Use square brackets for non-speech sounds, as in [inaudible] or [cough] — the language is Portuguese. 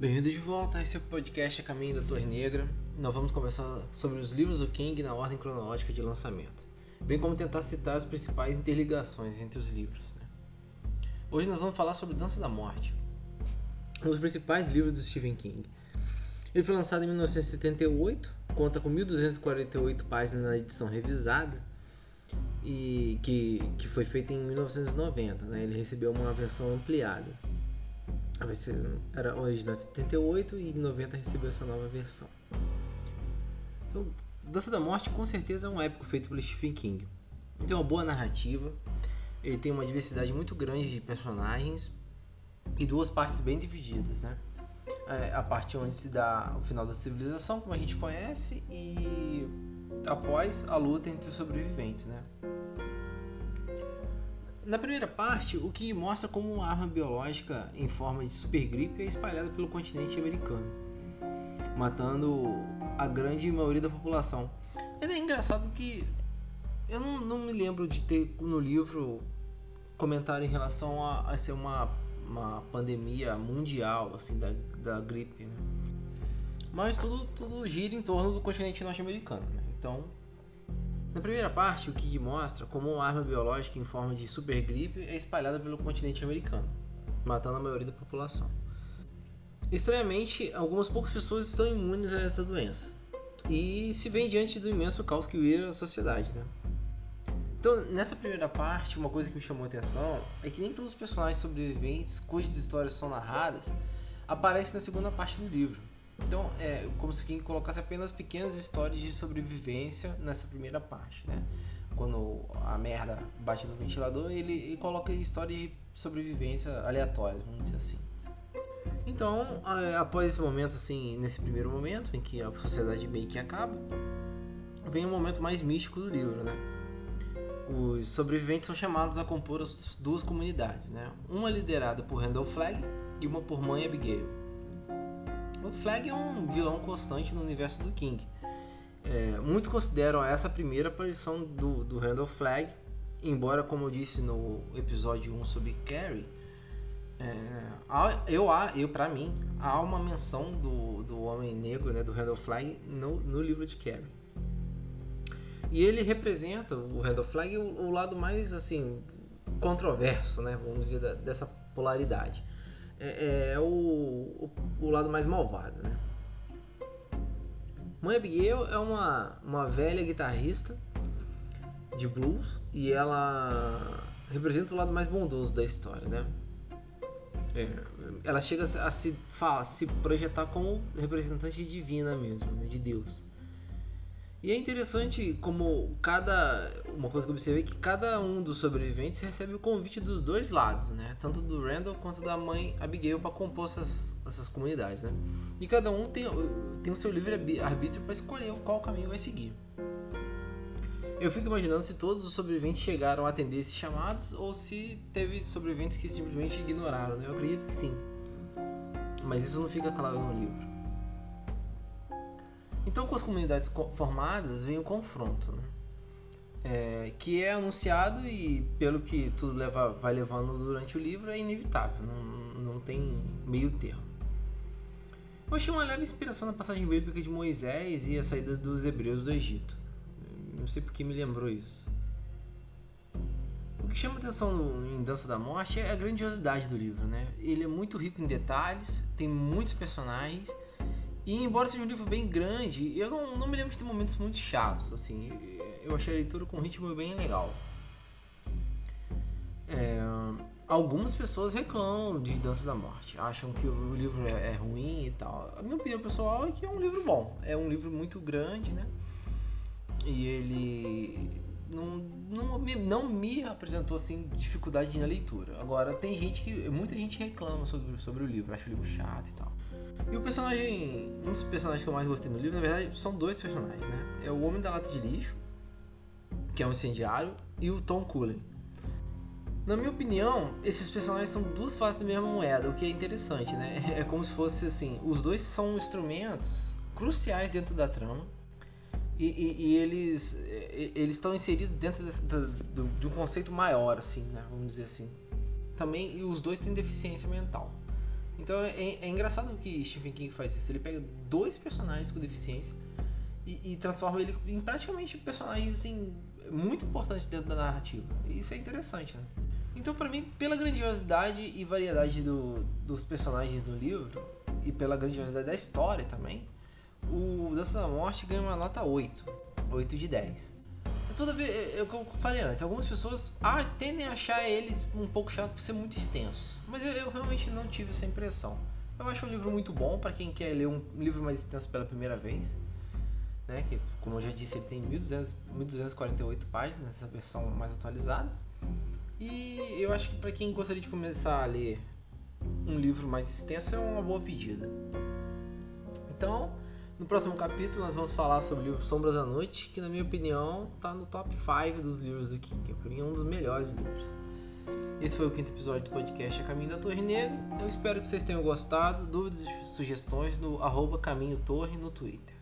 Bem-vindo de volta esse podcast A Caminho da Torre Negra. Nós vamos conversar sobre os livros do King na ordem cronológica de lançamento, bem como tentar citar as principais interligações entre os livros. Né? Hoje nós vamos falar sobre Dança da Morte, um dos principais livros do Stephen King. Ele foi lançado em 1978, conta com 1248 páginas na edição revisada e que, que foi feita em 1990. Né? Ele recebeu uma versão ampliada. Era original 78 e em 90 recebeu essa nova versão. Então, Dança da Morte com certeza é um épico feito pelo Stephen King. Ele tem uma boa narrativa, ele tem uma diversidade muito grande de personagens e duas partes bem divididas, né? É a parte onde se dá o final da civilização, como a gente conhece, e após a luta entre os sobreviventes, né? Na primeira parte, o que mostra como uma arma biológica em forma de supergripe é espalhada pelo continente americano, matando a grande maioria da população. É engraçado que eu não, não me lembro de ter no livro comentário em relação a, a ser uma, uma pandemia mundial assim da, da gripe, né? mas tudo, tudo gira em torno do continente norte-americano. Né? Então na primeira parte, o que mostra como uma arma biológica em forma de supergripe é espalhada pelo continente americano, matando a maioria da população. Estranhamente, algumas poucas pessoas estão imunes a essa doença e se vêem diante do imenso caos que vira a sociedade. Né? Então, nessa primeira parte, uma coisa que me chamou a atenção é que nem todos os personagens sobreviventes cujas histórias são narradas aparecem na segunda parte do livro. Então, é como se King colocasse apenas pequenas histórias de sobrevivência nessa primeira parte, né? Quando a merda bate no ventilador, ele, ele coloca histórias de sobrevivência aleatórias, vamos dizer assim. Então, após esse momento, assim, nesse primeiro momento em que a sociedade meio que acaba, vem o um momento mais místico do livro, né? Os sobreviventes são chamados a compor as duas comunidades, né? Uma liderada por Randall Flagg e uma por Mãe Abigail. O Flag é um vilão constante no universo do King. É, muitos consideram essa a primeira aparição do, do Randall Flag, embora, como eu disse no episódio 1 sobre Carrie, é, eu, eu para mim, há uma menção do, do Homem Negro, né, do Randall Flag, no, no livro de Carrie. E ele representa, o Randall Flag, o, o lado mais, assim, controverso, né, vamos dizer, dessa polaridade é, é o, o, o, lado mais malvado, né? Mãe Abigail é uma, uma velha guitarrista de blues e ela representa o lado mais bondoso da história, né? É, ela chega a se, a se projetar como representante divina mesmo, né? de Deus. E é interessante como cada. Uma coisa que eu observei é que cada um dos sobreviventes recebe o convite dos dois lados, né? Tanto do Randall quanto da mãe Abigail para compor essas, essas comunidades, né? E cada um tem, tem o seu livre arbítrio para escolher qual caminho vai seguir. Eu fico imaginando se todos os sobreviventes chegaram a atender esses chamados ou se teve sobreviventes que simplesmente ignoraram, né? Eu acredito que sim. Mas isso não fica claro no livro. Então, com as comunidades formadas, vem o confronto, né? é, que é anunciado e, pelo que tudo leva, vai levando durante o livro, é inevitável, não, não tem meio termo. Eu achei uma leve inspiração na passagem bíblica de Moisés e a saída dos hebreus do Egito. Não sei porque me lembrou isso. O que chama atenção em Dança da Morte é a grandiosidade do livro, né? Ele é muito rico em detalhes, tem muitos personagens e embora seja um livro bem grande, eu não, não me lembro de ter momentos muito chatos, assim. Eu achei a leitura com um ritmo bem legal. É, algumas pessoas reclamam de Dança da Morte, acham que o livro é, é, ruim e tal. A minha opinião pessoal é que é um livro bom. É um livro muito grande, né? E ele não, não, me, não me apresentou assim dificuldade na leitura. Agora tem gente que muita gente reclama sobre, sobre o livro, acha o livro chato e tal. E o personagem, um dos personagens que eu mais gostei no livro, na verdade, são dois personagens, né? É o Homem da Lata de Lixo, que é um incendiário, e o Tom Cullen. Na minha opinião, esses personagens são duas faces da mesma moeda, o que é interessante, né? [laughs] É como se fosse assim, os dois são instrumentos cruciais dentro da trama e, e, e eles eles estão inseridos dentro do, de um conceito maior, assim, né? Vamos dizer assim. Também, e os dois têm deficiência mental. Então é, é engraçado que Stephen King faz isso. Ele pega dois personagens com deficiência e, e transforma ele em praticamente personagens assim, muito importantes dentro da narrativa. E isso é interessante, né? Então, para mim, pela grandiosidade e variedade do, dos personagens do livro e pela grandiosidade da história também, o Dança da Morte ganha uma nota 8. 8 de 10. Toda vez, eu, falei antes, algumas pessoas ah, tendem a achar eles um pouco chato por ser muito extenso. Mas eu, eu realmente não tive essa impressão. Eu acho um livro muito bom para quem quer ler um livro mais extenso pela primeira vez. Né? Que, como eu já disse, ele tem 1200, 1248 páginas, essa versão mais atualizada. E eu acho que para quem gostaria de começar a ler um livro mais extenso é uma boa pedida. Então, no próximo capítulo nós vamos falar sobre o livro Sombras da Noite, que na minha opinião está no top 5 dos livros do King. Para mim é um dos melhores livros. Esse foi o quinto episódio do podcast A Caminho da Torre Negra. Eu espero que vocês tenham gostado. Dúvidas e sugestões no arroba Caminho Torre no Twitter.